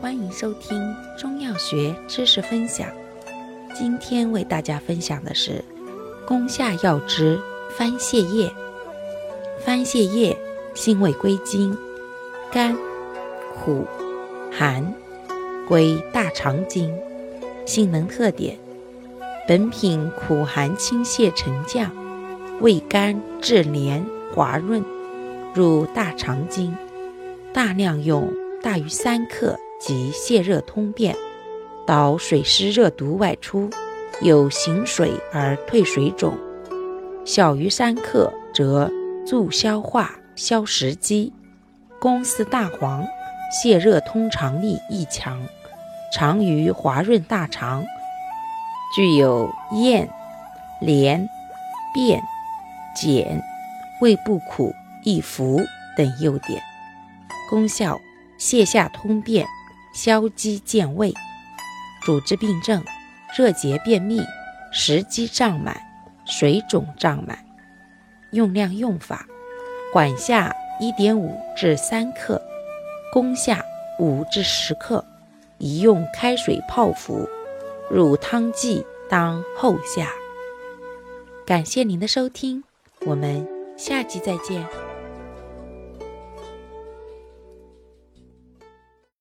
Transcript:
欢迎收听中药学知识分享。今天为大家分享的是宫下药之番泻叶。番泻叶性味归经：甘、苦、寒，归大肠经。性能特点：本品苦寒清泻沉降，味甘质黏滑润，入大肠经。大量用，大于三克即泻热通便，导水湿热毒外出，有行水而退水肿；小于三克则助消化、消食积。公似大黄，泻热通肠力亦强，常于滑润大肠，具有咽、连、便、碱、胃不苦、易服等优点。功效：泻下通便，消积健胃。主治病症：热结便秘、食积胀满、水肿胀满。用量用法：管下1.5至3克，攻下5至10克，宜用开水泡服。入汤剂当后下。感谢您的收听，我们下期再见。